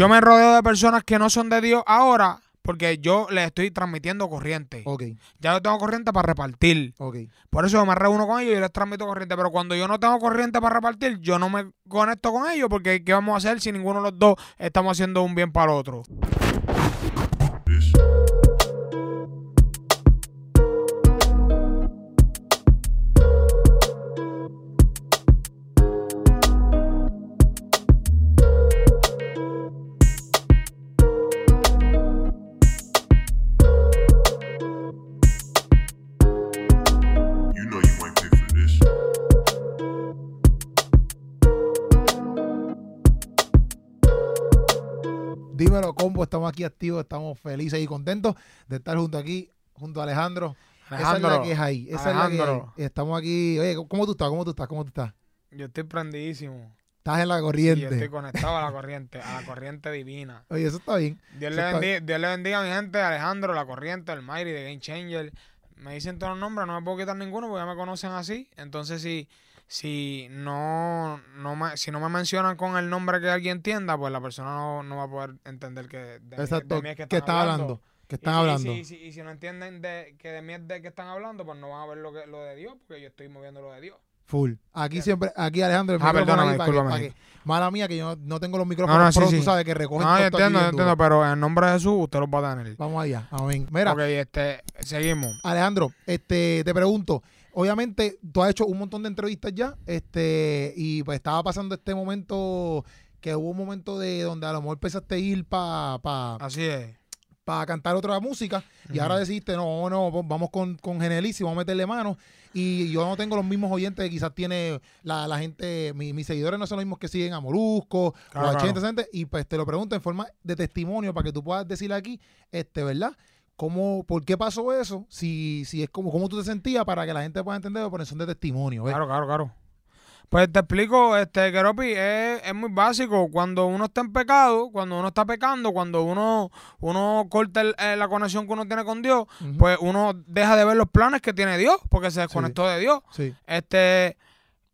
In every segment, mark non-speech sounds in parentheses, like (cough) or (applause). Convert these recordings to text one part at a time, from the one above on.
Yo me rodeo de personas que no son de Dios ahora porque yo les estoy transmitiendo corriente. Ok, Ya yo tengo corriente para repartir. ok. Por eso yo me reúno con ellos y les transmito corriente. Pero cuando yo no tengo corriente para repartir, yo no me conecto con ellos porque ¿qué vamos a hacer si ninguno de los dos estamos haciendo un bien para el otro? Estamos aquí activos, estamos felices y contentos de estar junto aquí, junto a Alejandro. Esa es la Alejandro, que es ahí. Esa es la que. Alejandro. Estamos aquí. Oye, ¿cómo tú estás? ¿Cómo tú estás? ¿Cómo tú estás? yo estoy prendidísimo. Estás en la Y yo corriente. estoy conectado a la corriente, a la corriente divina. Oye, eso está bien. Dios le, bendiga, Dios le bendiga a mi gente, Alejandro, La Corriente, el Mayri, de Game Changer. Me dicen todos los nombres, no me puedo quitar ninguno porque ya me conocen así. Entonces, si, si, no, no me, si no me mencionan con el nombre que alguien entienda, pues la persona no, no va a poder entender que de, mí- Exacto. de mí es que ¿Qué están están hablando? ¿Qué están y, si- hablando? Y si, y si- y si no entienden de, que de mí es de que están hablando, pues no van a ver lo, que, lo de Dios, porque yo estoy moviendo lo de Dios. Full. Aquí siempre, aquí Alejandro, el Ah, perdóname, que- discúlpame. que- mala mía que yo no, no tengo los micrófonos, No, no, sí, pero tú sí. sabes que recogen No, yo entiendo, yo entiendo, pero en el nombre de Jesús usted los va a tener. Vamos allá. Amén. Mira, Ok, este, seguimos. Alejandro, este, te pregunto, obviamente tú has hecho un montón de entrevistas ya, este, y pues estaba pasando este momento que hubo un momento de donde a lo mejor empezaste a ir para pa, Así es. pa cantar otra música y ahora decidiste, no, no, vamos con, con Genelis y vamos a meterle mano. Y yo no tengo los mismos oyentes que quizás tiene la, la gente, mi- mis seguidores no son los mismos que siguen a Molusco, Claro, o a claro. Gente, y pues te lo pregunto en forma de testimonio para que tú puedas decir aquí, este, ¿verdad? ¿Cómo, ¿Por qué pasó eso? Si, si es como cómo tú te sentías para que la gente pueda entender por eso de testimonio. ¿ves? Claro, claro, claro. Pues te explico, este, Keropi, es, es muy básico. Cuando uno está en pecado, cuando uno está pecando, cuando uno, uno corta el- eh, la conexión que uno tiene con Dios, pues uno deja de ver los planes que tiene Dios, porque se desconectó de Dios. Sí, Este,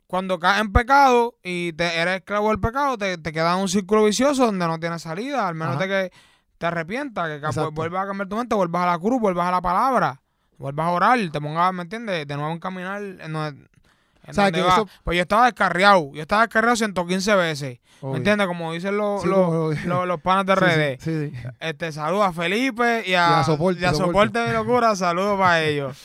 cuando caes en pecado y te eres esclavo del pecado, te, te queda un círculo vicioso donde no tienes salida, al menos Ajá. de que te arrepientas, que ca- Exacto. vuelvas a cambiar tu mente, vuelvas a la cruz, vuelvas a la palabra, vuelvas a orar, te pongas, ¿me entiendes? De nuevo en caminar en donde, en donde que eso- Pues yo estaba descarriado, yo estaba descarriado 115 veces, obvio. ¿me entiendes? Como dicen los, Sí, los, como- los, (laughs) los panas de redes. sí, sí. Este, saludos a Felipe y a, a Soporte, y a Soporte. Soporte de Locura, saludos para (laughs) ellos.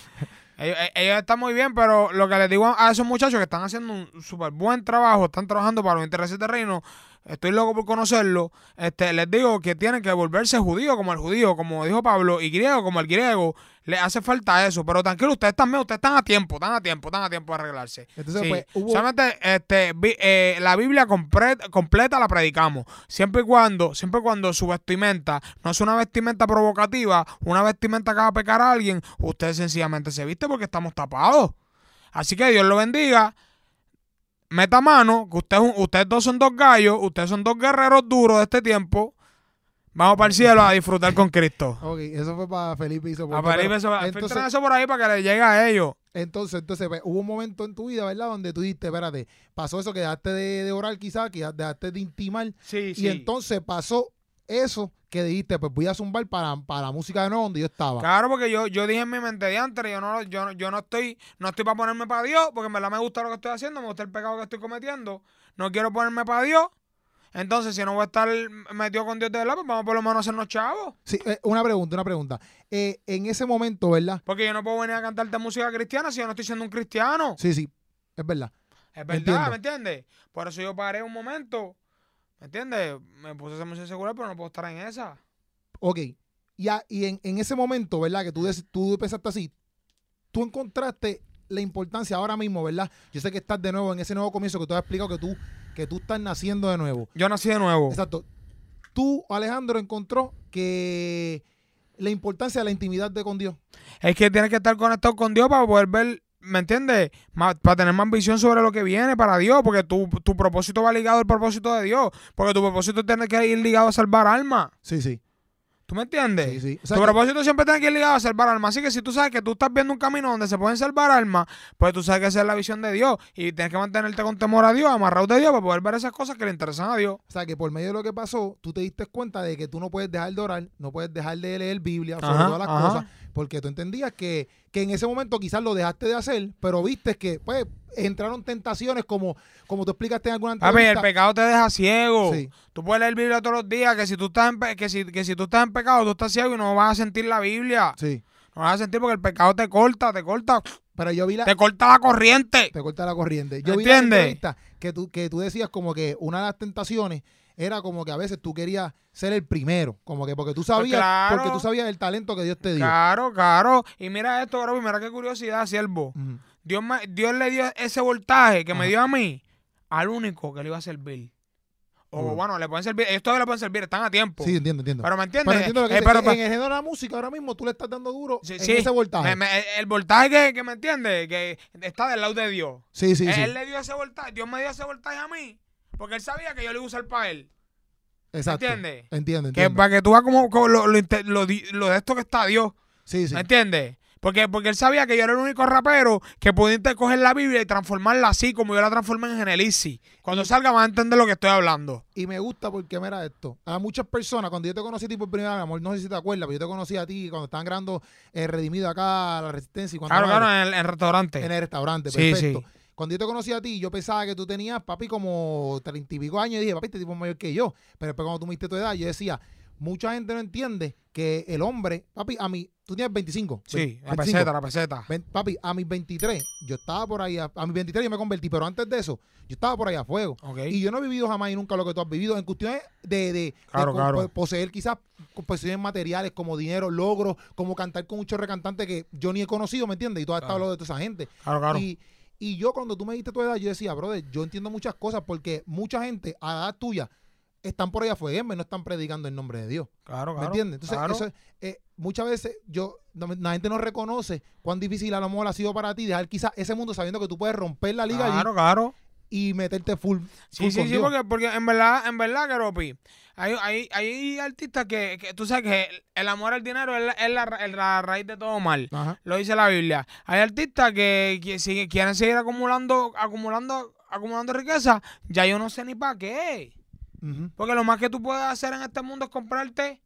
ellos. e- ellos están muy bien, pero lo que les digo a esos muchachos que están haciendo un súper buen trabajo, están trabajando para los intereses del reino, estoy loco por conocerlo, este, les digo que tienen que volverse judíos como el judío, como dijo Pablo, y griego como el griego, les hace falta eso, pero tranquilo, ustedes también, ustedes están a tiempo, están a tiempo, están a tiempo de arreglarse. Entonces, Sí, pues, hubo... Solamente este, eh, la Biblia completa la predicamos. Siempre y cuando, siempre y cuando su vestimenta no es una vestimenta provocativa, una vestimenta que va a pecar a alguien, usted sencillamente se viste porque estamos tapados. Así que Dios lo bendiga. Meta mano, que usted, ustedes dos son dos gallos, ustedes son dos guerreros duros de este tiempo. Vamos para el cielo a disfrutar con Cristo. Ok, eso fue para Felipe y Soporte, A Felipe, eso, entonces- eso por ahí para que le llegue a ellos. Entonces, entonces pues, hubo un momento en tu vida, ¿verdad? Donde tú dijiste, espérate, pasó eso que dejaste de, de orar quizás, que dejaste de intimar. Sí, Y entonces pasó eso que dijiste, pues voy a zumbar para, para la música de nuevo donde yo estaba. Claro, porque yo, yo dije en mi mente de antes, yo no, yo, no- yo no estoy, no estoy para ponerme para Dios, porque en verdad me gusta lo que estoy haciendo, me gusta el pecado que estoy cometiendo, no quiero ponerme para Dios. Entonces, si no voy a estar metido con Dios de verdad, pues vamos por lo menos a hacernos chavos. Sí, eh, una pregunta, una pregunta. Eh, en ese momento, ¿verdad? Porque yo no puedo venir a cantarte música cristiana si yo no estoy siendo un cristiano. Sí, sí, es verdad. Es verdad, Entiendo. ¿me entiendes? Por eso yo paré un momento, ¿me entiendes? Me puse a hacer música secular, pero no puedo estar en esa. Ok. Ya, y en, en ese momento, ¿verdad? Que tú, dec- tú pensaste así, tú encontraste la importancia ahora mismo, ¿verdad? Yo sé que estás de nuevo en ese nuevo comienzo que tú has explicado que tú, que tú estás naciendo de nuevo. Yo nací de nuevo. Exacto. Tú, Alejandro, encontró que la importancia de la intimidad de con Dios. Es que tienes que estar conectado con Dios para poder ver, ¿me entiendes? Para tener más visión sobre lo que viene para Dios, porque tu, tu propósito va ligado al propósito de Dios, porque tu propósito tiene que ir ligado a salvar almas. Sí, sí. ¿Tú me entiendes? Sí, sí. O sea tu que- propósito siempre tiene que ir ligado a salvar almas. Así que si tú sabes que tú estás viendo un camino donde se pueden salvar almas, pues tú sabes que esa es la visión de Dios. Y tienes que mantenerte con temor a Dios, amarrado de Dios, para poder ver esas cosas que le interesan a Dios. O sea, que por medio de lo que pasó, tú te diste cuenta de que tú no puedes dejar de orar, no puedes dejar de leer Biblia, sobre Ajá, todas las ajá. cosas, porque tú entendías que, que en ese momento quizás lo dejaste de hacer, pero viste que, pues, entraron tentaciones como, como tú explicaste en alguna Papi, el entrevista. pecado te deja ciego. Sí. Tú puedes leer Biblia todos los días, que si tú estás en, pe- que si, que si tú estás en pecado, tú estás ciego y no vas a sentir la Biblia. Sí. No vas a sentir porque el pecado te corta, te corta, Pero yo vi la, te corta la corriente. te corta la corriente. Yo vi la ¿Entiendes? entrevista que tú, que tú decías como que una de las tentaciones era como que a veces tú querías ser el primero, como que porque tú sabías, Pues claro. porque tú sabías el talento que Dios te dio. Claro, claro. Y mira esto, bro, mira qué curiosidad, siervo. Ujú. Dios, me- Dios le dio ese voltaje que me dio a mí al único que le iba a servir. O bueno, le pueden servir, ellos todavía le pueden servir, están a tiempo. Sí, entiendo, entiendo. Pero me entiendes. Pero entiendo lo que Eh, pero- en el género de la música ahora mismo tú le estás dando duro Sí, en sí. ese voltaje. me- me- el voltaje que, que me entiende, que está del lado de Dios. sí, sí, él, sí. él le dio ese voltaje, Dios me dio ese voltaje a mí, porque él sabía que yo lo iba a usar para él. Exacto. ¿entiendes? Entiendo, Que entiendo. para que tú veas como, como lo, lo lo de esto que está Dios. Sí, sí. ¿Me entiendes? Porque, porque él sabía que yo era el único rapero que podía coger la Biblia y transformarla así como yo la transformé en Genelisi. Cuando salga vas a entender lo que estoy hablando. Y me gusta porque, mira esto, a muchas personas, cuando yo te conocí a ti por primera vez, amor, no sé si te acuerdas, pero yo te conocí a ti cuando estaban grabando eh, Redimido acá, La Resistencia, y cuando Claro, claro, en el, en restaurante. en el restaurante, Sí, perfecto. sí. Cuando yo te conocí a ti, yo pensaba que tú tenías, papi, como treinta y pico años, y dije, papi, este tipo es mayor que yo. Pero después cuando tú me diste tu edad, yo decía, mucha gente no entiende que el hombre, papi, a mí, tú tienes 25. Sí, la 25. peseta, la peseta. Papi, a mis 23, yo estaba por ahí, a, a mis 23 yo me convertí, pero antes de eso, yo estaba por ahí a fuego. Ok. Y yo no he vivido jamás y nunca lo que tú has vivido en cuestiones de, de, Claro, de claro. po- poseer quizás posesiones materiales como dinero, logros, como cantar con muchos recantantes que yo ni he conocido, ¿me entiendes? Y tú has estado hablando de toda esa gente. Claro, claro. Y, y yo cuando tú me diste tu edad, yo decía, brother, yo entiendo muchas cosas porque mucha gente a la edad tuya están por ahí afuera, no están predicando en nombre de Dios. claro, ¿Me claro. entiendes? Entonces, claro. eso es, eh, muchas veces yo, la gente no reconoce cuán difícil a lo mejor ha sido para ti dejar quizás ese mundo sabiendo que tú puedes romper la liga allí Claro, claro. Y meterte full. Sí, full sí, sí, porque, porque en verdad, en verdad, Keropi, hay, hay, hay artistas que, que tú sabes que el, amor al dinero es, la, es la es la raíz de todo mal. Ajá. Lo dice la Biblia. Hay artistas que, que si quieren seguir acumulando, acumulando, acumulando riqueza, ya yo no sé ni para qué. Porque lo más que tú puedes hacer en este mundo es comprarte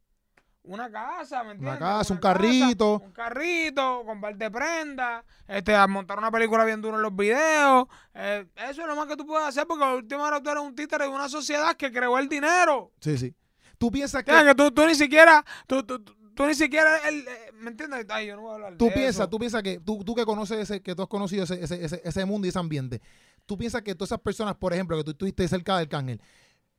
una casa, ¿me entiendes? casa, un carrito. un carrito, comprarte prendas, este, a montar una película bien dura en los videos. Eh, eso es lo más que tú puedes hacer porque a la última hora tú eres un títere de una sociedad que creó el dinero. Sí, sí. Tú piensas que. Que, que tú, tú ni siquiera, tú, tú, tú- tú ni siquiera, el, eh, ¿me entiendes? Ay, yo no voy a hablar Tú de piensas, eso. tú piensas que tú, tú que conoces ese, que tú has conocido ese, ese, ese, ese mundo y ese ambiente, tú piensas que todas esas personas, por ejemplo, que tú estuviste cerca del Cángel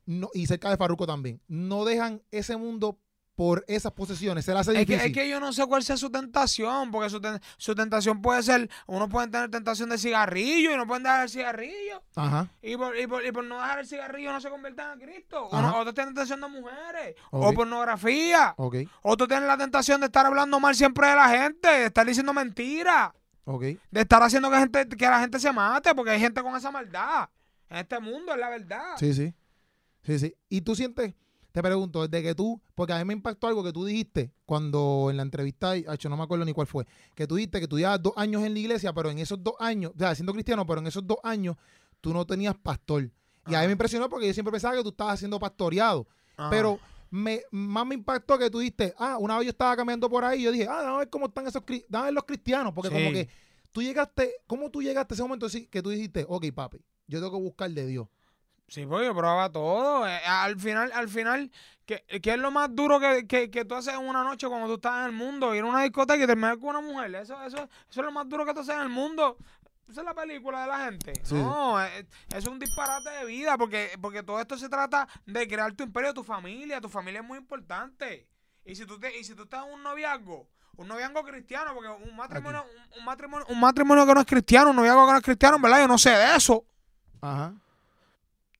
no, y cerca de Farruko también, no dejan ese mundo por esas posesiones. Se le hace Es que, difícil. es que yo no sé cuál sea su tentación, porque su, ten- su tentación puede ser, uno puede tener tentación de cigarrillo y no pueden dejar el cigarrillo. Ajá. Y por, y, por, y por no dejar el cigarrillo no se convierten a Cristo. Uno- otros tienen tentación de mujeres. O pornografía. Ok. Otros tienen la tentación de estar hablando mal siempre de la gente, de estar diciendo mentiras, Ok. de estar haciendo que, gente, que la gente se mate, porque hay gente con esa maldad. En este mundo es la verdad. Sí, sí. Sí, sí. Y tú sientes, te pregunto, desde que tú, porque a mí me impactó algo que tú dijiste cuando en la entrevista, ay, acho, no me acuerdo ni cuál fue, que tú dijiste que tú llevas dos años en la iglesia, pero en esos dos años, o sea, siendo cristiano, pero en esos dos años tú no tenías pastor. Y a mí me impresionó porque yo siempre pensaba que tú estabas siendo pastoreado. Ajá. Pero me, más me impactó que tú dijiste, ah, una vez yo estaba caminando por ahí yo dije, ah, déjame ver cómo están esos déjame ver los cristianos. Porque como que tú llegaste, ¿cómo tú llegaste a ese momento que tú dijiste, ok, papi, yo tengo que buscar de Dios? Sí, pues yo probaba todo. Eh, al final, al final, ¿qué, qué es lo más duro que, que, que tú haces en una noche cuando tú estás en el mundo? Ir a una discoteca y terminar con una mujer. Eso, eso, eso es lo más duro que tú haces en el mundo. Esa es la película de la gente. Sí. No, es, es un disparate de vida porque, porque todo esto se trata de crear tu imperio, tu familia. Tu familia es muy importante. Y si tú, te, y si tú estás en un noviazgo, un noviazgo cristiano, porque un matrimonio, un, un matrimonio, un matrimonio que no es cristiano, un noviazgo que no es cristiano, en verdad, yo no sé de eso. Ajá.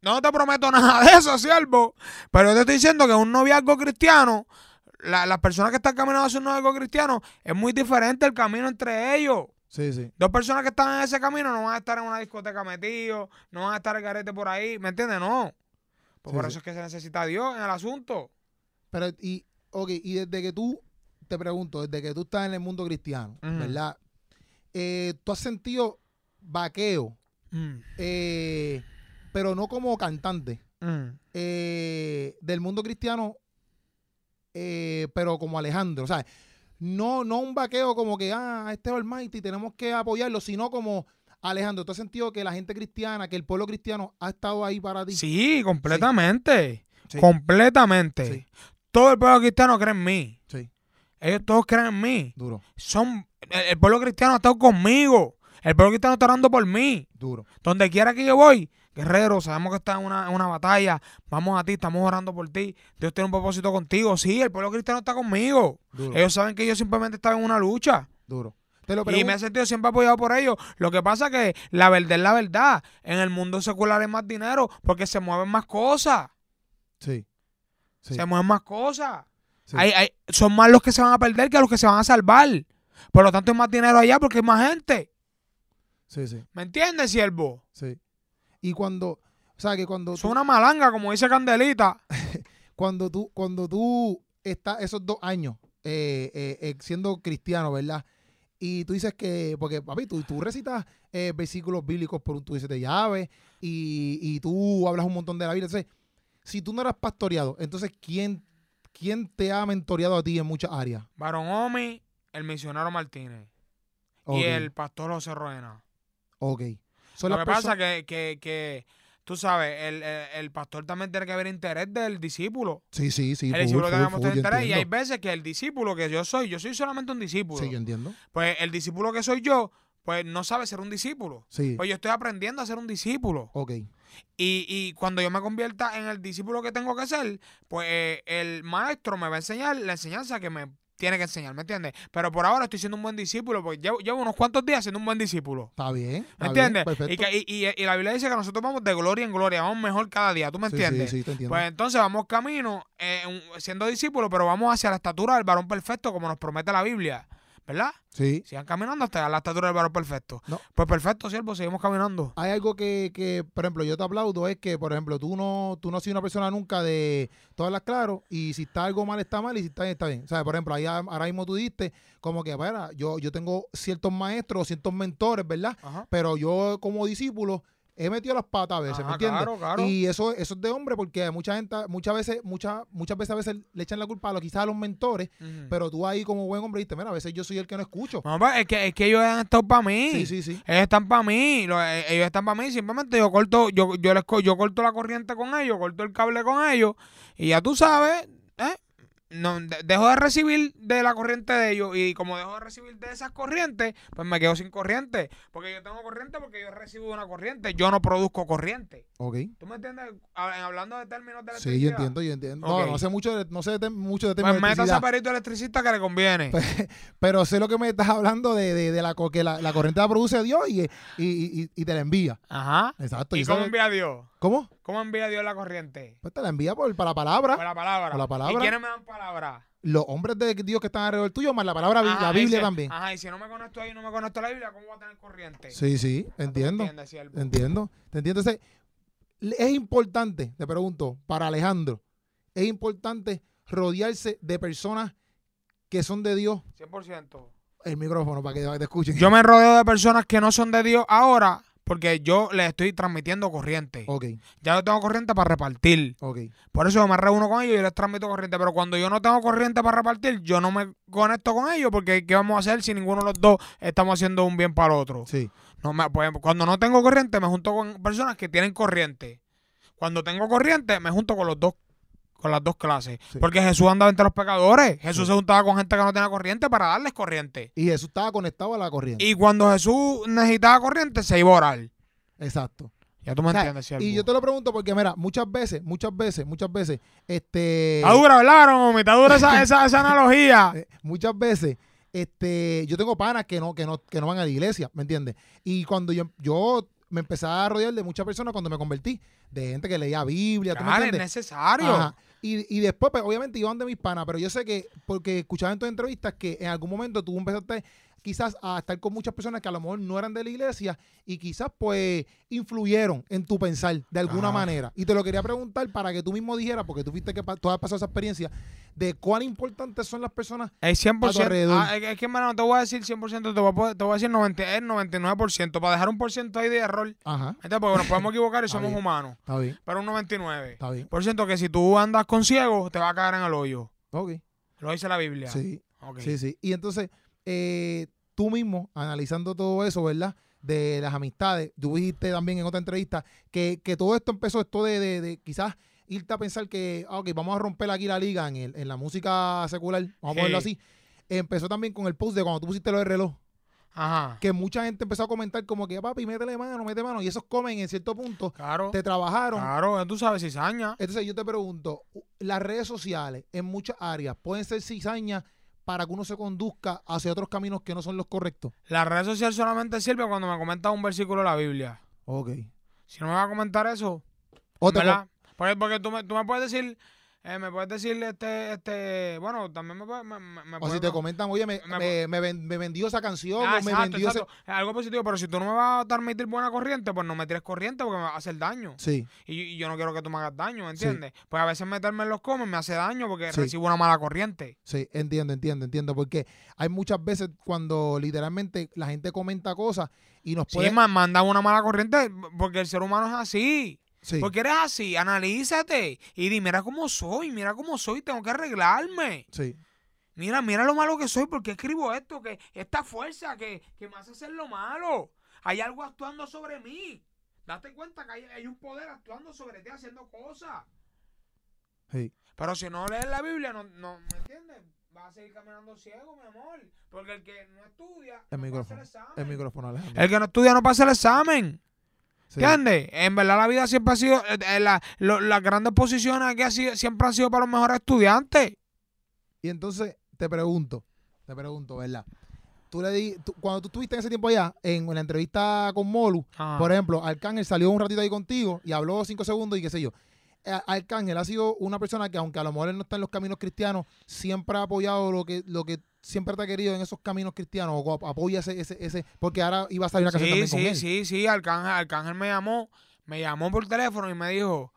No te prometo (laughs) nada de eso, siervo. Pero yo te estoy diciendo que un noviazgo cristiano, la- las personas que están caminando hacia un noviazgo cristiano, es muy diferente el camino entre ellos. Sí, sí. Dos personas que están en ese camino no van a estar en una discoteca metidos, no van a estar el garete por ahí, ¿me entiendes? No. Pues Sí, por eso es que se necesita a Dios en el asunto. Pero, y ok, y desde que tú, te pregunto, desde que tú estás en el mundo cristiano. ¿verdad? Eh, ¿Tú has sentido vaqueo, Mm, eh, pero no como cantante, mm. eh, del mundo cristiano, eh, pero como Alejandro? O sea, no, no un vaqueo como que, ah, este es Almighty, tenemos que apoyarlo, sino como Alejandro, ¿tú has sentido que la gente cristiana, que el pueblo cristiano ha estado ahí para ti? Sí, completamente. Sí. Completamente. Sí. Todo el pueblo cristiano cree en mí. Sí, Ellos todos creen en mí. duro, Son, el, el pueblo cristiano ha estado conmigo. El pueblo cristiano está orando por mí. duro. Donde quiera que yo voy, guerrero, sabemos que estás en una, en una batalla. Vamos a ti, estamos orando por ti. Dios tiene un propósito contigo. Sí, el pueblo cristiano está conmigo. Duro, Ellos saben que yo simplemente estaba en una lucha. duro. Te lo Y me he sentido siempre apoyado por ellos. Lo que pasa es que la verdad es la verdad. En el mundo secular hay más dinero porque se mueven más cosas. Sí. Sí. Se mueven más cosas. sí. Hay- hay- son más los que se van a perder que los que se van a salvar. Por lo tanto, hay más dinero allá porque hay más gente. Sí, sí, ¿Me entiendes, siervo? sí. Y cuando, o sea, que cuando Es una malanga, como dice Candelita. (laughs) cuando tú, cuando tú estás esos dos años eh, eh, eh, siendo cristiano, ¿verdad? Y tú dices que, porque papi, tú, tú recitas eh, versículos bíblicos por un tú dices de llave y, y tú hablas un montón de la Biblia. Entonces, si tú no eras pastoreado, entonces, ¿quién, quién te ha mentoreado a ti en muchas áreas? Barón Omi, el misionero Martínez y el pastor José Roena. ok. Son Lo que pasa que, que, que tú sabes, el, el- el pastor también tiene que haber interés del discípulo. Sí, sí, sí. el full, discípulo tiene que mostrar interés. Y hay veces que el discípulo que yo soy, yo soy solamente un discípulo. Sí, yo entiendo. Pues el discípulo que soy yo, pues no sabe ser un discípulo. Sí, Pues yo estoy aprendiendo a ser un discípulo. ok. Y, y cuando yo me convierta en el discípulo que tengo que ser, pues eh, el maestro me va a enseñar la enseñanza que me tiene que enseñar, ¿me entiendes? Pero por ahora estoy siendo un buen discípulo, porque llevo, llevo unos cuantos días siendo un buen discípulo. Está bien. ¿Me está entiendes? Y, que- y- y- y la Biblia dice que nosotros vamos de gloria en gloria, vamos mejor cada día, ¿tú me Sí, entiendes? Sí, sí, te entiendo. Pues entonces vamos camino eh, siendo discípulos, pero vamos hacia la estatura del varón perfecto, como nos promete la Biblia, ¿verdad? sí. Sigan caminando hasta la estatura del varón perfecto. No. Pues perfecto, siervo, seguimos caminando. Hay algo que, que, por ejemplo, yo te aplaudo, es que, por ejemplo, tú no, tú no has sido una persona nunca de tú hablas claro y si está algo mal está mal y si está bien está bien. O sea, por ejemplo, ahí ahora mismo tú diste como que, bueno, yo, yo tengo ciertos maestros, ciertos mentores, ¿verdad? Ajá. Pero yo como discípulo he metido las patas a veces, ¿me entiendes? claro, claro. Y eso, eso es de hombre porque mucha gente, muchas veces, muchas, muchas veces a veces le echan la culpa a lo, quizás a los mentores, pero tú ahí como buen hombre dices, mira, a veces yo soy el que no escucho. No, es, que, es que ellos han estado para mí. Sí, sí, sí. Ellos están para mí. eh, ellos están para mí. Simplemente yo corto, yo, yo les co- yo corto la corriente con ellos, corto el cable con ellos. Y ya tú sabes, ¿eh? No, de- dejo de recibir de la corriente de ellos. Y como dejo de recibir de esas corrientes, pues me quedo sin corriente. Porque yo tengo corriente porque yo recibo una corriente. Yo no produzco corriente. Ok. ¿Tú me entiendes? Hab- Hablando de términos de Sí, yo electricidad. entiendo, yo entiendo. No, no sé mucho de, no sé de- mucho de temas Pues de métase a electricidad, perito electricista que le conviene. (laughs) pero sé lo que me estás hablando de, de, de la que la, la corriente la produce Dios y, y, y, y te la envía. Ajá. Exacto. ¿Y cómo envía Dios? ¿Cómo? ¿Cómo envía Dios la corriente? Pues te la envía por, para la palabra. Por la palabra. Por la palabra. ¿Y quiénes me dan palabra? Los hombres de Dios que están alrededor tuyo, más la palabra, Ajá, la Biblia también. Ajá, y si no me conecto ahí, no me conecto a la Biblia, ¿cómo voy a tener corriente? Sí, sí, ¿Tú me entiendo. entiendes, siervo? Entiendo. Te entiendo. Entonces, le- es importante, te pregunto, para Alejandro, es importante rodearse de personas que son de Dios. 100%. El micrófono para que te escuchen. Yo me rodeo de personas que no son de Dios ahora porque yo les estoy transmitiendo corriente. Ok, Ya yo tengo corriente para repartir. ok. Por eso yo me reúno con ellos y les transmito corriente. Pero cuando yo no tengo corriente para repartir, yo no me conecto con ellos porque ¿qué vamos a hacer si ninguno de los dos estamos haciendo un bien para el otro? Sí. No me- pues, cuando no tengo corriente, me junto con personas que tienen corriente. Cuando tengo corriente, me junto con los dos, con las dos clases. Sí. Porque Jesús andaba entre los pecadores. Jesús Sí. se juntaba con gente que no tenía corriente para darles corriente. Y Jesús estaba conectado a la corriente. Y cuando Jesús necesitaba corriente, se iba a orar. Exacto. Ya tú me O sea, entiendes, siervo. Y yo te lo pregunto porque, mira, muchas veces, muchas veces, muchas veces, este... Está dura, ¿verdad? Está dura esa, (laughs) esa, esa analogía. eh, muchas veces, este, yo tengo panas que no, que no, que no van a la iglesia, ¿me entiendes? Y cuando yo, yo me empecé a rodear de muchas personas cuando me convertí, de gente que leía Biblia, ¿tú me es necesario. Ajá. Y, y después, pues, obviamente, iban de mis panas, pero yo sé que, porque escuchaba en tus entrevistas que en algún momento tú empezaste quizás a estar con muchas personas que a lo mejor no eran de la iglesia y quizás pues influyeron en tu pensar de alguna Ajá. manera. Y te lo quería preguntar para que tú mismo dijeras, porque tú fuiste que tú has pasado esa experiencia, de cuán importantes son las personas. El 100%. A tu alrededor. ah, es, que- es que, hermano, no te voy a decir 100%, te voy a, te voy a decir 90, es 99%, para dejar un por ciento ahí de error. Ajá, ¿Entiendes? Porque nos podemos (laughs) equivocar y somos bien. humanos. está bien, Pero un 99%. está bien. Por ciento que si tú andas con ciego, te va a caer en el hoyo. Ok, Lo dice la Biblia. sí, Ok. sí, sí. Y entonces, eh, tú mismo, analizando todo eso, ¿verdad? De las amistades, tú dijiste también en otra entrevista que, que todo esto empezó, esto de, de, de quizás irte a pensar que, ah, ok, vamos a romper aquí la liga en, el- en la música secular, vamos a ponerlo así. Empezó también con el post de cuando tú pusiste lo del reloj. Ajá. que mucha gente empezó a comentar como que papi, métele mano, mete mano, y esos comen en cierto punto, Claro. te trabajaron. Claro, tú sabes, cizaña. Entonces yo te pregunto, las redes sociales en muchas áreas pueden ser cizañas para que uno se conduzca hacia otros caminos que no son los correctos. La red social solamente sirve cuando me comentas un versículo de la Biblia. Ok. Si no me va a comentar eso, O te ¿verdad? Porque, porque tú, me, tú me puedes decir, eh, me puedes decir, este, este, bueno, también me puedes, me, me- o puedes- si te comentan, oye, me, me- me- me ven- me vendió esa canción, Ah, o me exacto, vendió ese... exacto. Es algo positivo, pero si tú no me vas a transmitir buena corriente, pues no me tires corriente porque me va a hacer daño. Sí, Y, y yo no quiero que tú me hagas daño, ¿me entiendes? Pues a veces meterme en los comes me hace daño porque Sí. recibo una mala corriente. sí, entiendo, entiendo, entiendo, porque hay muchas veces cuando literalmente la gente comenta cosas y nos Sí, puede... me manda una mala corriente porque el ser humano es así. Sí, Porque eres así, analízate y di, mira cómo soy, mira cómo soy, tengo que arreglarme. sí, Mira, mira lo malo que soy, porque escribo esto, que esta fuerza que, que me hace hacer lo malo. Hay algo actuando sobre mí. Date cuenta que hay, hay un poder actuando sobre ti haciendo cosas. sí. Pero si no lees la Biblia, no, no ¿me entiendes? Vas a seguir caminando ciego, mi amor. Porque el que no estudia, El no micrófono, pasa el examen. El micrófono, Alejandro. El que no estudia no pasa el examen. Sí. ¿Entiendes? En verdad la vida siempre ha sido, eh, eh, la- lo- las grandes posiciones aquí ha sido- siempre han sido para los mejores estudiantes. Y entonces te pregunto, te pregunto, ¿verdad? Tú le di, tú- cuando tú estuviste en ese tiempo allá, en la entrevista con Molu, por ejemplo, Arcángel salió un ratito ahí contigo y habló cinco segundos y qué sé yo. Eh, Arcángel ha sido una persona que, aunque a lo mejor él no está en los caminos cristianos, siempre ha apoyado lo que, lo que siempre te ha querido en esos caminos cristianos, o ap- apoya ese, ese, ese, porque ahora iba a salir una canción Sí, también con sí, sí, sí, Arcángel, Arcángel me llamó, me llamó por teléfono y me dijo,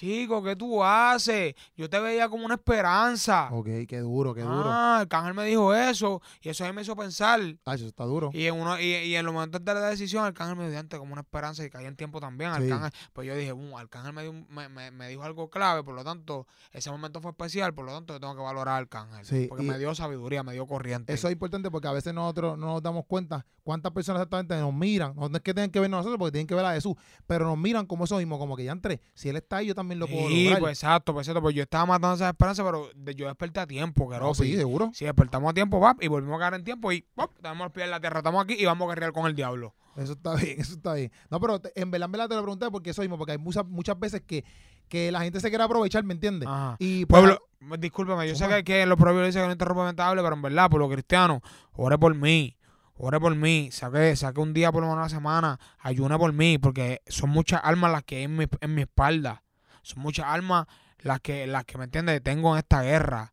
chico, ¿qué tú haces? Yo te veía como una esperanza. Ok, qué duro, qué duro. Ah, Arcángel me dijo eso y eso a mí me hizo pensar. Ay, eso está duro. Y en, uno, y, y en los momentos de la decisión, Arcángel me dio antes como una esperanza y caía en tiempo también. Sí. Arcángel, pues yo dije, "Uh, Arcángel me, dio me, me- me dijo algo clave, por lo tanto, ese momento fue especial, por lo tanto, yo tengo que valorar a Arcángel. Sí, porque me dio sabiduría, me dio corriente. Eso es importante porque a veces nosotros no nos damos cuenta cuántas personas exactamente nos miran. No es que tengan que a nosotros porque tienen que ver a Jesús, pero nos miran como eso mismo, como que ya entré. Si él está ahí, yo también lo puedo Sí, lograr. pues exacto, pues exacto. Pues yo estaba matando esa esperanza, pero yo desperté a tiempo, que No, sí, seguro. Si despertamos a tiempo, pap, y volvimos a caer en tiempo y pap, tenemos los pies en la tierra, estamos aquí y vamos a guerrear con el diablo. Eso está bien, eso está bien. No, pero te- en verdad, en verdad te lo pregunté porque eso mismo, porque hay muchas, muchas veces que, que la gente se quiere aprovechar, ¿me entiendes? Ajá. Y pues, Pueblo, discúlpeme, yo sé que, los proverbios dice que no interrumpa mientras hable, pero en verdad, por los cristianos, ore por mí, ore por mí, saque, saque un día por lo menos a la semana, ayune por mí, porque son muchas almas las que hay en mi, en mi espalda, son muchas almas las que, las que me entiende, tengo en esta guerra.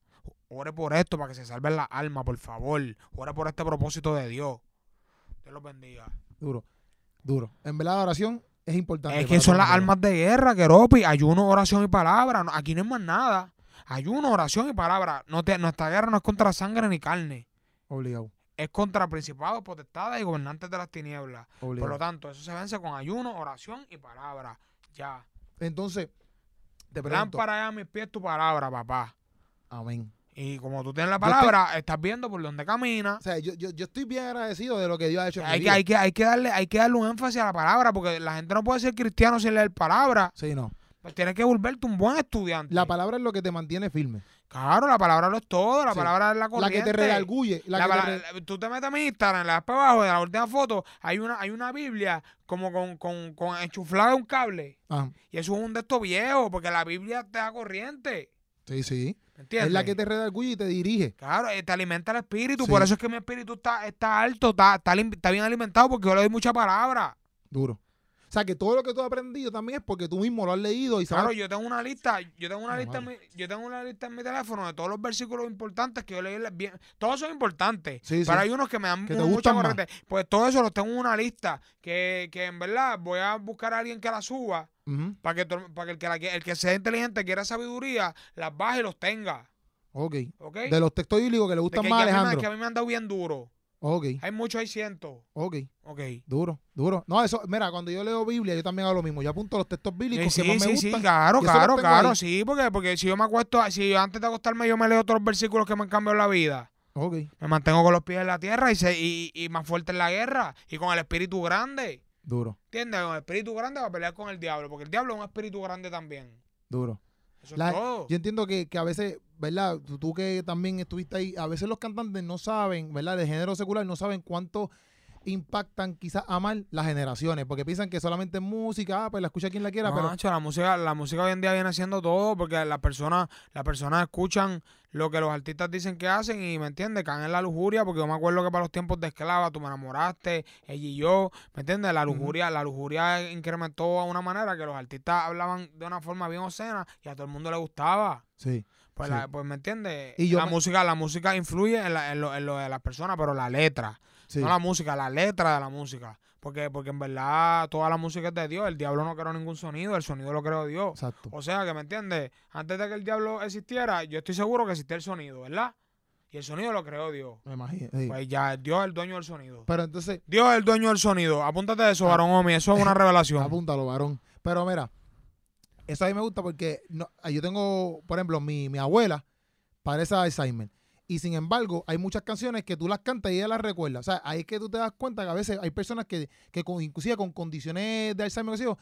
Ore por esto para que se salven las almas, por favor. Ore por este propósito de Dios. Dios los bendiga. duro, duro. En verdad, la oración es importante. Es que son las almas de guerra, Keropi. Ayuno, oración y palabra. Aquí no es más nada. Ayuno, oración y palabra. No te- nuestra guerra no es contra sangre ni carne. Obligado, Es contra principados, potestades y gobernantes de las tinieblas. Por obligado. lo tanto, eso se vence con ayuno, oración y palabra. Ya. Entonces, te pregunto. Lámpara a mis pies tu palabra, papá. Amén. Y como tú tienes la estoy- palabra, estás viendo por dónde camina. O sea, yo, yo, yo estoy bien agradecido de lo que Dios ha hecho en mi Hay que, vida. hay, que, hay, que darle, hay que darle un énfasis a la palabra, porque la gente no puede ser cristiano sin leer palabra. Sí, no. Pues tienes que volverte un buen estudiante. La palabra es lo que te mantiene firme. Claro, la palabra lo es todo, la Sí. palabra es la La corriente. que te redarguye. La, La que te pala- re- Tú te metes a mi Instagram, le das para abajo, de la última foto, hay una, hay una Biblia como con, con, con enchuflada de un cable. Ah, Y eso es un de estos viejos, porque la Biblia te da corriente. sí, sí. ¿Me entiendes? Es la que te redarguye y te dirige. Claro, eh, te alimenta el espíritu. Sí. Por eso es que mi espíritu está, está alto, está, está, está bien alimentado, porque yo le doy mucha palabra. Duro. O sea, que todo lo que tú has aprendido también es porque tú mismo lo has leído y Claro, sabes. yo tengo una lista, yo tengo una lista, en mi, yo tengo una lista en mi teléfono de todos los versículos importantes que yo leí. en- Bien, todos son importantes, Sí, pero sí. hay unos que me dan Que te mu- mucha corriente. Pues todo eso lo tengo en una lista que, que en verdad voy a buscar a alguien que la suba para que, para que el que, la el que sea inteligente quiera sabiduría, las baje y los tenga. Ok. ¿Ok? De los textos bíblicos que le De gustan que, más me- Alejandro. que a mí me han dado bien duro. Ok, Hay muchos, hay cientos. ok. Ok. Duro, duro. No, eso, mira, cuando yo leo Biblia, yo también hago lo mismo. Yo apunto los textos bíblicos Sí, que más sí, me sí, gustan. claro, eso claro, claro, ahí. sí, porque, porque si yo me acuesto, si yo antes de acostarme yo me leo todos los versículos que me han cambiado la vida, Ok, me mantengo con los pies en la tierra y, se, y, y más fuerte en la guerra y con el espíritu grande, duro, ¿entiendes? Con el espíritu grande va a pelear con el diablo, porque el diablo es un espíritu grande también. duro. Eso La- es todo. Yo entiendo que, que a veces, ¿verdad? Tú, tú que también estuviste ahí, a veces los cantantes no saben, ¿verdad? De género secular, no saben cuánto impactan quizás a mal las generaciones, porque piensan que solamente música, ah, pues la escucha quien la quiera, No, pero macho, la música, la música hoy en día viene haciendo todo porque las personas, las personas escuchan lo que los artistas dicen que hacen y me entiendes, caen en la lujuria, porque yo me acuerdo que para los tiempos de esclava tú me enamoraste, ella y yo, ¿me entiendes? La lujuria, la lujuria incrementó a una manera que los artistas hablaban de una forma bien obscena y a todo el mundo le gustaba. sí, Pues, Sí. la- pues me entiendes, Y yo la me- música, la música influye en, la- en lo, en lo de las personas, pero la letra, sí, no la música, la letra de la música. Porque, porque en verdad toda la música es de Dios, el diablo no creó ningún sonido, el sonido lo creó Dios. exacto. O sea, que me entiendes, antes de que el diablo existiera, yo estoy seguro que existía el sonido, ¿verdad? Y el sonido lo creó Dios. Me imagino. sí. Pues ya, Dios es el dueño del sonido. Pero entonces, Dios es el dueño del sonido. Apúntate eso, Ah. varón Omi, eso es una (laughs) revelación. apúntalo, varón. Pero mira, eso a mí me gusta porque no, yo tengo, por ejemplo, mi, mi abuela parece Alzheimer. Y sin embargo, hay muchas canciones que tú las cantas y ella las recuerda. O sea, ahí es que tú te das cuenta que a veces hay personas que, que con, inclusive con condiciones de Alzheimer, qué sé yo,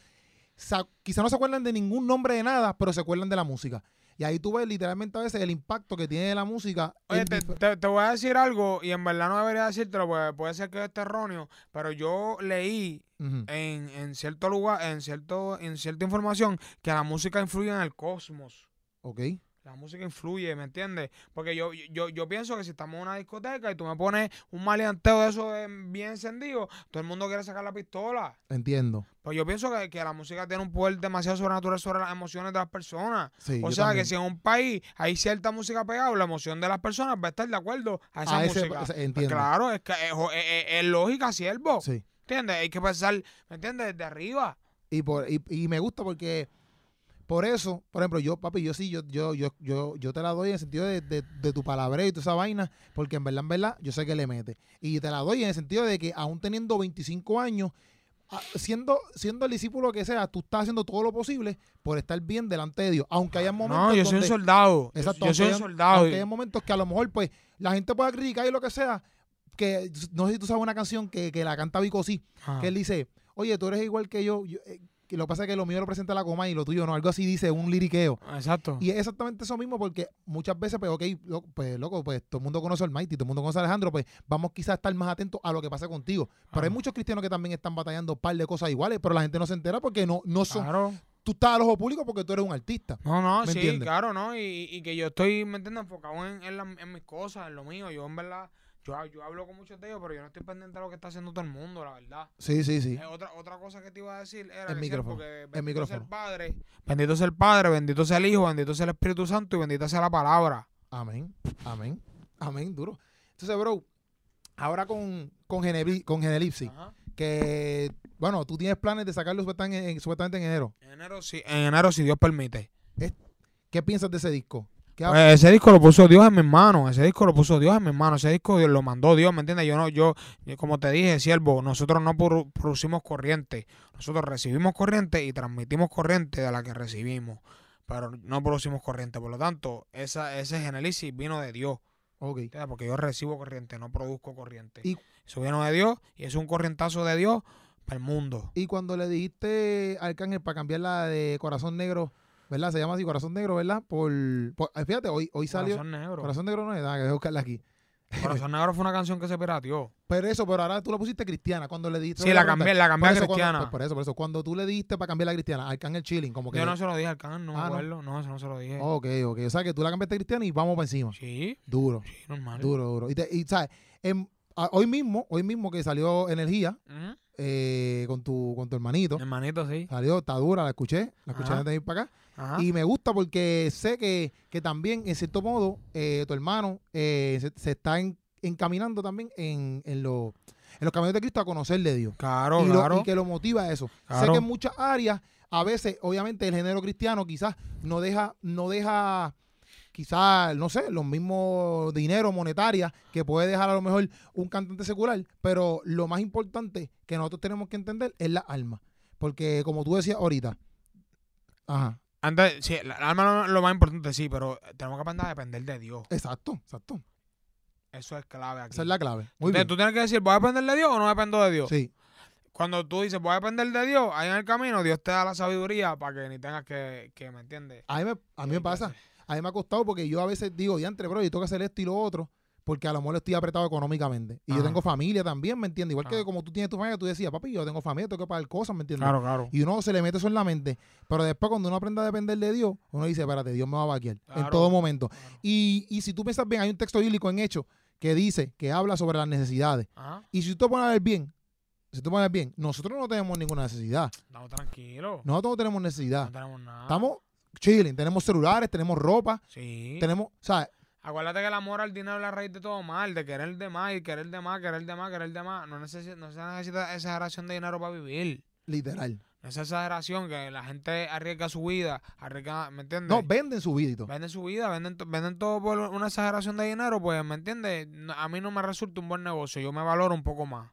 sa- quizá no se acuerdan de ningún nombre de nada, pero se acuerdan de la música. Y ahí tú ves literalmente a veces el impacto que tiene la música. Oye, te, dif- te- te voy a decir algo, y en verdad no debería decírtelo, porque puede ser que esté erróneo, pero yo leí en, en cierto lugar, en cierto, en cierta información, que la música influye en el cosmos. Ok. La música influye, ¿me entiendes? Porque yo, yo, yo pienso que si estamos en una discoteca y tú me pones un maleanteo de eso eh, bien encendido, todo el mundo quiere sacar la pistola. Entiendo. Pues yo pienso que, que la música tiene un poder demasiado sobrenatural sobre las emociones de las personas. Sí, o sea, también. que si en un país hay cierta música pegada, la emoción de las personas va a estar de acuerdo a esa A música. ese- Pues entiendo. claro, es que es, es- es- es lógica, siervo. Sí. ¿Entiendes? Hay que pensar, ¿me entiendes? Desde arriba. Y, por, y, y me gusta porque por eso, por ejemplo, yo, papi, yo sí, yo, yo, yo, yo, yo te la doy en el sentido de, de, de tu palabreo y toda esa vaina, porque en verdad, en verdad, yo sé que le mete. Y te la doy en el sentido de que aún teniendo 25 años, ah, siendo, siendo el discípulo que sea, tú estás haciendo todo lo posible por estar bien delante de Dios. Aunque haya momentos No, yo soy un soldado. Exacto, yo soy un soldado. aunque haya momentos que a lo mejor, pues, la gente pueda criticar y lo que sea, que no sé si tú sabes una canción que, que la canta Vico sí, Ajá. que él dice, oye, tú eres igual que yo, yo, eh, que lo que pasa es que lo mío lo presenta la coma y lo tuyo no, algo así dice, un liriqueo. Exacto. Y es exactamente eso mismo porque muchas veces, pues, ok, lo- pues, loco, pues todo el mundo conoce al Mighty, todo el mundo conoce a Alejandro, pues vamos quizás a estar más atentos a lo que pasa contigo. Pero hay muchos cristianos que también están batallando un par de cosas iguales, pero la gente no se entera porque no, no son, Claro. tú estás al ojo público porque tú eres un artista. No, no, ¿Me sí, entiendes? claro, ¿no? Y, y que yo estoy, ¿me entiendes? Enfocado en, en, la- en mis cosas, en lo mío. Yo, en verdad, yo, yo hablo con muchos de ellos, pero yo no estoy pendiente de lo que está haciendo todo el mundo, la verdad. Sí, sí, sí. Eh, otra, otra cosa que te iba a decir era El que micrófono, porque bendito el micrófono. sea el Padre, bendito sea el Padre, bendito sea el Hijo, bendito sea el Espíritu Santo y bendita sea la palabra. Amén, amén, amén, duro. Entonces, bro, ahora con, con, Genevi- con Genelipsis, Ajá. que, bueno, tú tienes planes de sacarlo supuestamente en, supuestamente en enero. En enero, si, en enero, si Dios permite. ¿Qué piensas de ese disco? ¿Qué ha- Pues ese disco lo puso Dios en mis manos, ese disco lo puso Dios en mis manos, ese disco lo mandó Dios, ¿me entiendes? Yo no, yo, como te dije, siervo, nosotros no produ- producimos corriente, nosotros recibimos corriente y transmitimos corriente de la que recibimos, pero no producimos corriente, por lo tanto, esa, ese Genelisis vino de Dios, Ok. ¿entiendes? Porque yo recibo corriente, no produzco corriente. Y- Eso vino de Dios y es un corrientazo de Dios para el mundo. Y cuando le dijiste a Arcángel para cambiarla de Corazón Negro, ¿verdad? Se llama así Corazón Negro, ¿verdad? Por, por- fíjate, hoy, hoy salió. Corazón Negro. Corazón Negro no es nada, que voy a buscarla aquí. (laughs) Corazón Negro fue una canción que se pirateó. Pero eso, pero ahora tú la pusiste cristiana. Cuando le dijiste. Sí, a la cambié, la cambié a eso, cuando- cristiana. pues por eso, por eso. Cuando tú le diste para cambiar la cristiana, Arcángel Chilling, como que. Yo no se lo dije al can, no me Ah, ¿no? acuerdo, no, eso no se lo dije. Ok, ok. O sea que tú la cambiaste a cristiana y vamos para encima. Sí, Duro, sí, normal. duro, duro. Y, te- y, ¿sabes? Em, a- hoy mismo, hoy mismo que salió Energía. Eh, con, tu, con tu hermanito. Hermanito, sí. Salió, está dura, la escuché. La escuché Ajá. antes de ir para acá. Ajá. Y me gusta porque sé que, que también, en cierto modo, eh, tu hermano eh, se, se está en- encaminando también en, en, los- en los caminos de Cristo a conocerle a Dios. claro, y, lo- claro. y que lo motiva a eso. Sé que en muchas áreas, a veces, obviamente, el género cristiano quizás no deja, no deja quizás, no sé, los mismos dinero monetaria que puede dejar a lo mejor un cantante secular, pero lo más importante que nosotros tenemos que entender es la alma. Porque como tú decías ahorita, ajá, Antes, sí, la alma lo, lo más importante, sí, pero tenemos que aprender a depender de Dios. exacto, exacto. Eso es clave aquí. Esa es la clave. Muy Entonces, bien. tú tienes que decir, ¿voy a depender de Dios o no dependo de Dios? Sí, Cuando tú dices, voy a depender de Dios, ahí en el camino Dios te da la sabiduría para que ni tengas que, que ¿me entiendes? a mí me, a mí me pasa. A mí me ha costado porque yo a veces digo, diantre, bro, yo tengo que hacer esto y lo otro, porque a lo mejor estoy apretado económicamente. Y yo tengo familia también, ¿me entiendes? Igual que como tú tienes tu familia, tú decías, papi, yo tengo familia, tengo que pagar cosas, ¿me entiendes? Claro, claro. Y uno se le mete eso en la mente. Pero después, cuando uno aprende a depender de Dios, uno dice, espérate, Dios me va a vaquear en todo momento. claro. Y, y si tú piensas bien, hay un texto bíblico en Hechos que dice, que habla sobre las necesidades. Ajá. Y si tú te pones a ver bien, si tú pones bien, nosotros no tenemos ninguna necesidad. Estamos tranquilos. Nosotros no tenemos No necesidad. tenemos nada. Estamos chilling, tenemos celulares, tenemos ropa, Sí. tenemos, o sea, Acuérdate que el amor al dinero es la raíz de todo mal, de querer de más y querer de más, querer de más, querer de más. No, no se necesita exageración de dinero para vivir. literal. No es exageración que la gente arriesga su vida, arriesga, ¿me entiendes? No, venden su vida y todo. Venden su vida, venden, venden todo por una exageración de dinero, pues, ¿me entiendes? A mí no me resulta un buen negocio, yo me valoro un poco más.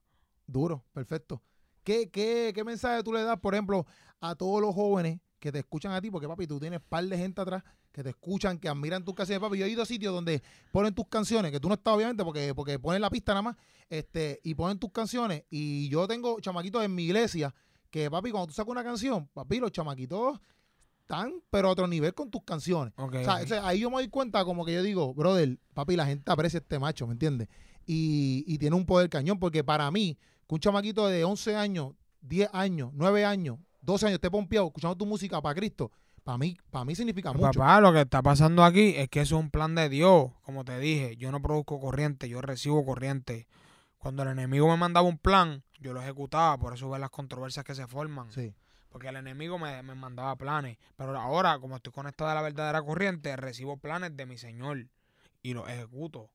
Duro, perfecto. ¿Qué, qué, ¿Qué mensaje tú le das, por ejemplo, a todos los jóvenes que te escuchan a ti? Porque, papi, tú tienes par de gente atrás que te escuchan, que admiran tus canciones. Papi, yo he ido a sitios donde ponen tus canciones, que tú no estás, obviamente, porque, porque ponen la pista nada más, este, y ponen tus canciones. Y yo tengo chamaquitos en mi iglesia que, papi, cuando tú sacas una canción, papi, los chamaquitos están, pero a otro nivel con tus canciones. Ok, O sea, ok. o sea, ahí yo me doy cuenta como que yo digo, brother, papi, la gente aprecia este macho, ¿me entiendes? Y, y tiene un poder cañón, porque para mí, que un chamaquito de 11 años, 10 años, 9 años, 12 años esté pompeado escuchando tu música para Cristo, para mí, para mí significa mucho. Papá, lo que está pasando aquí es que eso es un plan de Dios. Como te dije, yo no produzco corriente, yo recibo corriente. Cuando el enemigo me mandaba un plan, yo lo ejecutaba, por eso ves las controversias que se forman. Sí, Porque el enemigo me, me mandaba planes. Pero ahora, como estoy conectado a la verdadera corriente, recibo planes de mi Señor y los ejecuto.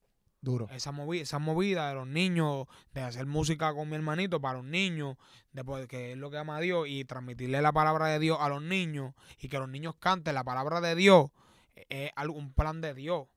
Duro. Esa movida, esa movida de los niños, de hacer música con mi hermanito para los niños, de que es lo que ama a Dios y transmitirle la palabra de Dios a los niños y que los niños canten la palabra de Dios, eh, es algo- un plan de Dios.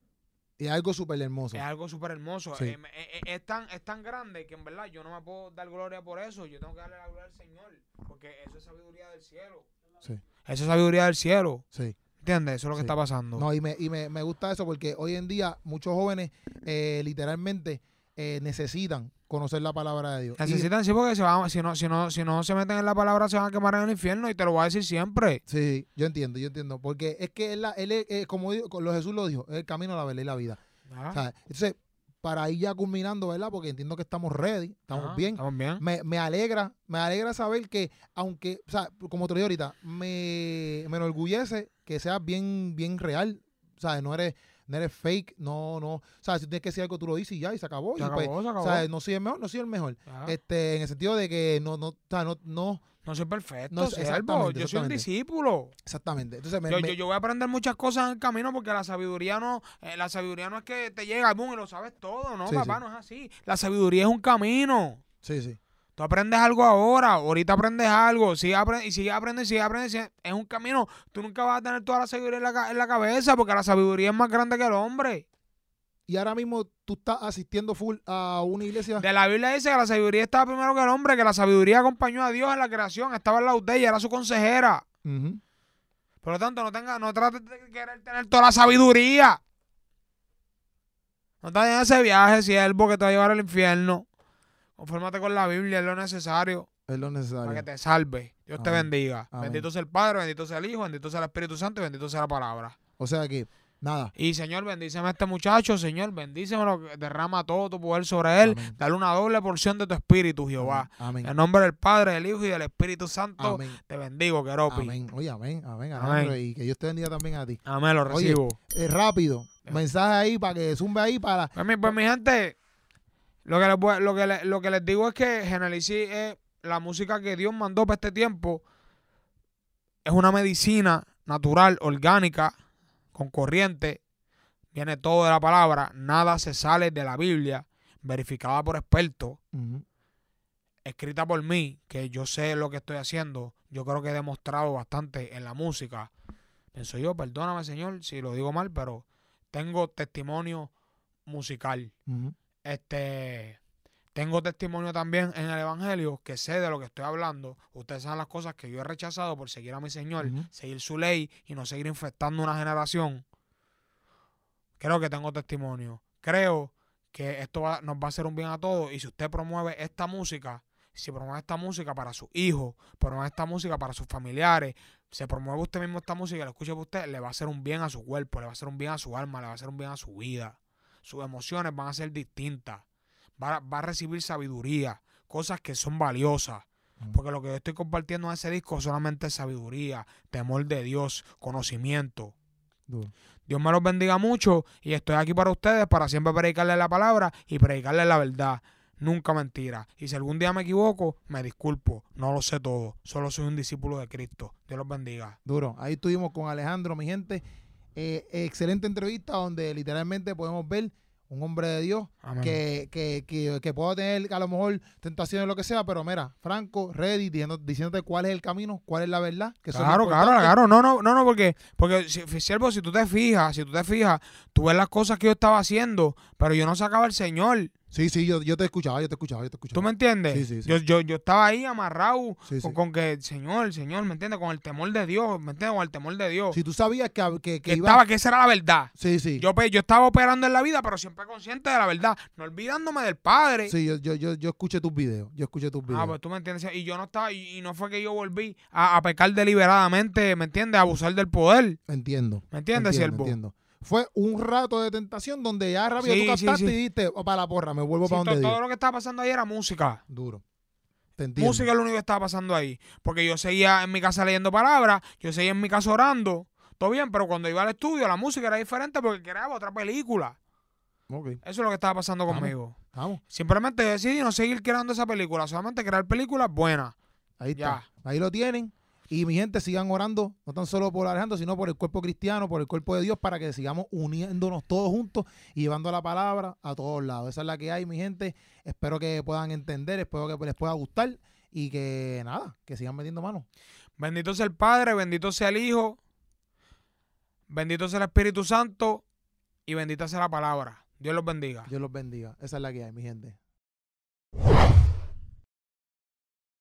Y es algo súper hermoso. Es algo súper hermoso. Sí. Eh, eh, eh, es, tan, es tan grande que en verdad yo no me puedo dar gloria por eso. Yo tengo que darle la gloria al Señor. Porque eso es sabiduría del cielo. Sí, Eso es sabiduría del cielo. sí. ¿Entiendes? Eso es lo que Sí. está pasando. No, y me, y me, me gusta eso porque hoy en día muchos jóvenes eh, literalmente eh, necesitan conocer la palabra de Dios. Y- Necesitan, sí, porque se van, si, no, si, no, si no se meten en la palabra, se van a quemar en el infierno y te lo voy a decir siempre. Sí, yo entiendo, yo entiendo. Porque es que él, él es, eh, como Jesús lo dijo, es el camino, la verdad y la vida. Ah, O sea, entonces, para ir ya culminando, ¿verdad? Porque entiendo que estamos ready, estamos ajá, bien. Estamos bien. Me, me alegra, me alegra saber que, aunque, o sea, como te lo dije ahorita, me, me enorgullece que seas bien, bien real. O sea, no eres, no eres fake, no, no. O sea, si tienes que decir algo, tú lo dices y ya, y se acabó. Se y pues, acabó, se acabó. no soy el mejor, no soy el mejor. Ya. Este, en el sentido de que no, no, o sea, no, no, no soy perfecto, no, siervo. Yo soy un discípulo. exactamente. Entonces, me, Yo, me- yo, yo voy a aprender muchas cosas en el camino porque la sabiduría no, eh, la sabiduría no es que te llega boom y lo sabes todo, no, Sí, papá, sí. no es así. La sabiduría es un camino. sí, sí. Tú aprendes algo ahora, ahorita aprendes algo, sigue apre- y sigue aprendiendo y sigue aprendiendo. Es un camino. Tú nunca vas a tener toda la sabiduría en la, en la cabeza porque la sabiduría es más grande que el hombre. Y ahora mismo tú estás asistiendo full a una iglesia. De la Biblia dice que la sabiduría estaba primero que el hombre, que la sabiduría acompañó a Dios en la creación, estaba en la de ella, era su consejera. Ujú. Por lo tanto, no tenga, no trates de querer tener toda la sabiduría. No vayas en ese viaje, siervo, que te va a llevar al infierno. Confórmate con la Biblia, es lo necesario Es lo necesario. para que te salve. Dios te bendiga. Amén. Bendito sea el Padre, bendito sea el Hijo, bendito sea el Espíritu Santo y bendito sea la palabra. O sea que, nada. Y Señor, bendíceme a este muchacho, Señor, bendícemelo, derrama todo tu poder sobre él. Amén. Dale una doble porción de tu espíritu, Jehová. Amén. En nombre del Padre, del Hijo y del Espíritu Santo, Amén. te bendigo, Keropi. Amén. Oye, amén. Amén. Amén. Y que Dios te bendiga también a ti. Amén, lo Oye, recibo. Eh, rápido. Mensaje ahí para que zumbe ahí para. Pues mi, pues, mi gente, lo que, les, lo, que lo que les digo es que Genelici es la música que Dios mandó para este tiempo. Es una medicina natural, orgánica, con corriente. Viene todo de la palabra. Nada se sale de la Biblia. Verificada por expertos. Escrita por mí, que yo sé lo que estoy haciendo. Yo creo que he demostrado bastante en la música. Pienso yo, perdóname, Señor, si lo digo mal, pero tengo testimonio musical. Este, tengo testimonio también en el Evangelio que sé de lo que estoy hablando. Ustedes saben las cosas que yo he rechazado por seguir a mi Señor, seguir su ley y no seguir infectando una generación. Creo que tengo testimonio. Creo que esto va- nos va a hacer un bien a todos. Y si usted promueve esta música, si promueve esta música para sus hijos, promueve esta música para sus familiares, se promueve usted mismo esta música y la escucha para usted, le va a hacer un bien a su cuerpo, le va a hacer un bien a su alma, le va a hacer un bien a su vida. Sus emociones van a ser distintas. Va, a- va a recibir sabiduría, cosas que son valiosas. Ujú. Porque lo que yo estoy compartiendo en ese disco solamente es sabiduría, temor de Dios, conocimiento. Duro. Dios me los bendiga mucho y estoy aquí para ustedes para siempre predicarles la palabra y predicarles la verdad. Nunca mentira. Y si algún día me equivoco, me disculpo. No lo sé todo. Solo soy un discípulo de Cristo. Dios los bendiga. Duro. Ahí estuvimos con Alejandro, mi gente. Eh, excelente entrevista donde literalmente podemos ver un hombre de Dios Amén. que, que, que, que pueda tener a lo mejor tentaciones o lo que sea, pero mira, Franco, ready, diciendo, diciéndote cuál es el camino, cuál es la verdad. Que Claro, claro, claro. No, no, no, no, porque, porque si, siervo, si tú te fijas, si tú te fijas, tú ves las cosas que yo estaba haciendo, pero yo no sacaba el Señor. Sí, sí, yo, yo te escuchaba, yo te escuchaba, yo te escuchaba. ¿Tú me entiendes? Sí, sí, sí. Yo, yo, yo estaba ahí amarrado Sí, con, sí. con que, Señor, Señor, ¿me entiendes? Con el temor de Dios, ¿me entiendes? Con el temor de Dios. Si tú sabías que, que, que iba... estaba, que esa era la verdad. Sí, sí. Yo, pe- yo estaba operando en la vida, pero siempre consciente de la verdad, no olvidándome del Padre. Sí, yo, yo, yo, yo escuché tus videos, yo escuché tus videos. Ah, pues tú me entiendes. Y yo no estaba, y, y no fue que yo volví a, a pecar deliberadamente, ¿me entiendes? A abusar del poder. Entiendo. ¿Me entiendes, entiendo, siervo? entiendo. Fue un rato de tentación donde ya rápido Sí, tú captaste sí. y dijiste, "Oh, para la porra, me vuelvo para donde todo, Dios. lo que estaba pasando ahí era música. Duro. Música es lo único que estaba pasando ahí. Porque yo seguía en mi casa leyendo palabras, yo seguía en mi casa orando. Todo bien, pero cuando iba al estudio la música era diferente porque creaba otra película. Eso es lo que estaba pasando Vamos. conmigo. vamos. Simplemente decidí no seguir creando esa película, solamente crear películas buenas. Ahí está. Ya. Ahí lo tienen. Y mi gente, sigan orando, no tan solo por Alejandro, sino por el cuerpo cristiano, por el cuerpo de Dios, para que sigamos uniéndonos todos juntos y llevando la palabra a todos lados. Esa es la que hay, mi gente. Espero que puedan entender, espero que les pueda gustar y que nada, que sigan metiendo manos. Bendito sea el Padre, bendito sea el Hijo, bendito sea el Espíritu Santo y bendita sea la palabra. Dios los bendiga. Dios los bendiga. Esa es la que hay, mi gente.